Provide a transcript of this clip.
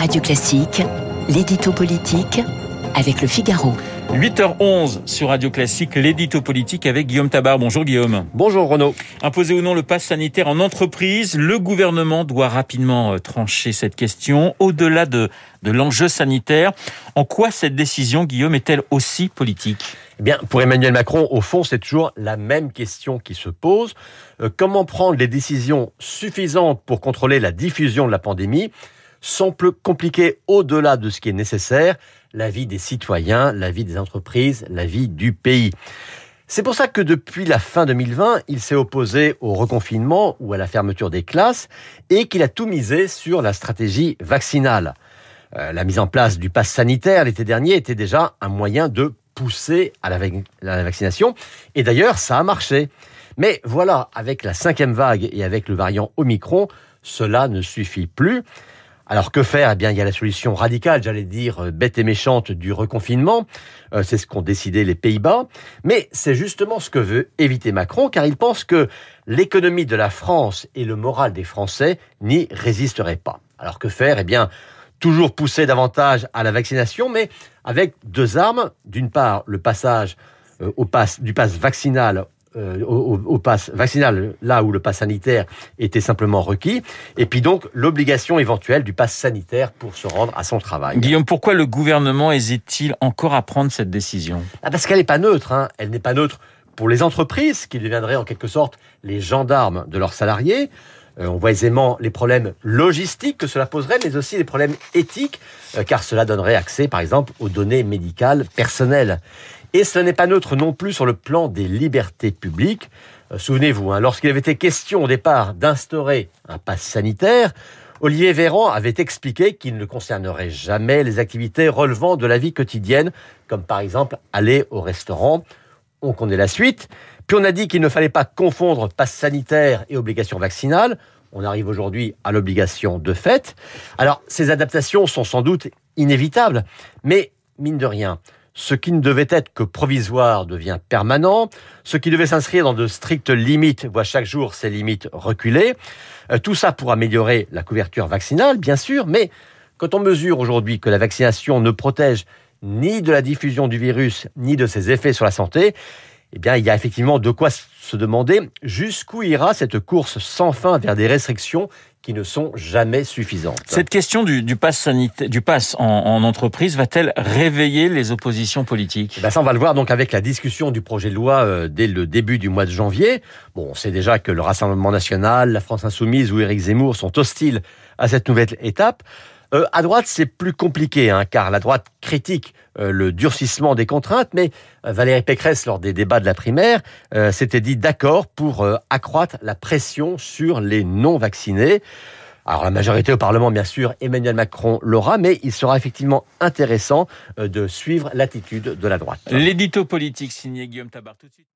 Radio Classique, l'édito politique avec le Figaro. 8h11 sur Radio Classique, l'édito politique avec Guillaume Tabar. Bonjour Guillaume. Bonjour Renaud. Imposer ou non le pass sanitaire en entreprise, le gouvernement doit rapidement euh, trancher cette question. Au-delà de, de l'enjeu sanitaire, en quoi cette décision, Guillaume, est-elle aussi politique? Eh bien, pour Emmanuel Macron, au fond, c'est toujours la même question qui se pose. Euh, comment prendre les décisions suffisantes pour contrôler la diffusion de la pandémie? Sans compliquer au-delà de ce qui est nécessaire la vie des citoyens, la vie des entreprises, la vie du pays. C'est pour ça que depuis la fin 2020, il s'est opposé au reconfinement ou à la fermeture des classes et qu'il a tout misé sur la stratégie vaccinale. Euh, la mise en place du pass sanitaire l'été dernier était déjà un moyen de pousser à la vaccination et d'ailleurs ça a marché. Mais voilà, avec la cinquième vague et avec le variant Omicron, cela ne suffit plus. Alors que faire? Eh bien, il y a la solution radicale, j'allais dire euh, bête et méchante du reconfinement. Euh, c'est ce qu'ont décidé les Pays-Bas. Mais c'est justement ce que veut éviter Macron, car il pense que l'économie de la France et le moral des Français n'y résisteraient pas. Alors que faire? Eh bien, toujours pousser davantage à la vaccination, mais avec deux armes. D'une part, le passage euh, au du pass vaccinal euh, au, pass vaccinal, là où le pass sanitaire était simplement requis, et puis donc l'obligation éventuelle du pass sanitaire pour se rendre à son travail. Guillaume, pourquoi le gouvernement hésite-t-il encore à prendre cette décision? Ah, Parce qu'elle n'est pas neutre. Hein. Elle n'est pas neutre pour les entreprises qui deviendraient en quelque sorte les gendarmes de leurs salariés. Euh, on voit aisément les problèmes logistiques que cela poserait, mais aussi les problèmes éthiques, euh, car cela donnerait accès, par exemple, aux données médicales personnelles. Et ce n'est pas neutre non plus sur le plan des libertés publiques. Euh, souvenez-vous, hein, lorsqu'il avait été question au départ d'instaurer un pass sanitaire, Olivier Véran avait expliqué qu'il ne concernerait jamais les activités relevant de la vie quotidienne, comme par exemple aller au restaurant. On connaît la suite. Puis on a dit qu'il ne fallait pas confondre passe sanitaire et obligation vaccinale. On arrive aujourd'hui à l'obligation de fait. Alors, ces adaptations sont sans doute inévitables, mais mine de rien, ce qui ne devait être que provisoire devient permanent, ce qui devait s'inscrire dans de strictes limites voit chaque jour ces limites reculer. Euh, tout ça pour améliorer la couverture vaccinale, bien sûr, mais quand on mesure aujourd'hui que la vaccination ne protège ni de la diffusion du virus, ni de ses effets sur la santé, eh bien, il y a effectivement de quoi se demander jusqu'où ira cette course sans fin vers des restrictions qui ne sont jamais suffisantes. Cette question du, du pass sanitaire, du pass en, entreprise va-t-elle réveiller les oppositions politiques? Eh ben Ça, on va le voir donc avec la discussion du projet de loi euh, dès le début du mois de janvier. Bon, on sait déjà que le Rassemblement national, la France insoumise ou Éric Zemmour sont hostiles à cette nouvelle étape. Euh, à droite, c'est plus compliqué, hein, car la droite critique euh, le durcissement des contraintes, mais euh, Valérie Pécresse, lors des débats de la primaire, s'était dit d'accord pour accroître la pression sur les non-vaccinés. Alors la majorité au Parlement, bien sûr, Emmanuel Macron l'aura, mais il sera effectivement intéressant de suivre l'attitude de la droite. L'édito politique signé Guillaume Tabar tout de suite.